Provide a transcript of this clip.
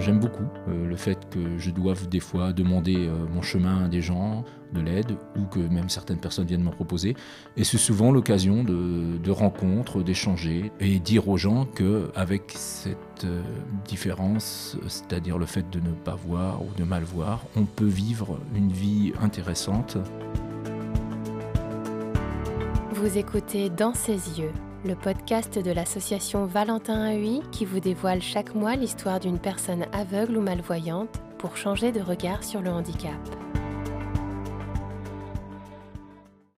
j'aime beaucoup euh, le fait que je doive des fois demander euh, mon chemin à des gens, de l'aide, ou que même certaines personnes viennent me proposer. Et c'est souvent l'occasion de, de rencontres, d'échanger, et dire aux gens qu'avec cette euh, différence, c'est-à-dire le fait de ne pas voir ou de mal voir, on peut vivre une vie intéressante. Vous écoutez Dans ses yeux le podcast de l'association Valentin AUI qui vous dévoile chaque mois l'histoire d'une personne aveugle ou malvoyante pour changer de regard sur le handicap.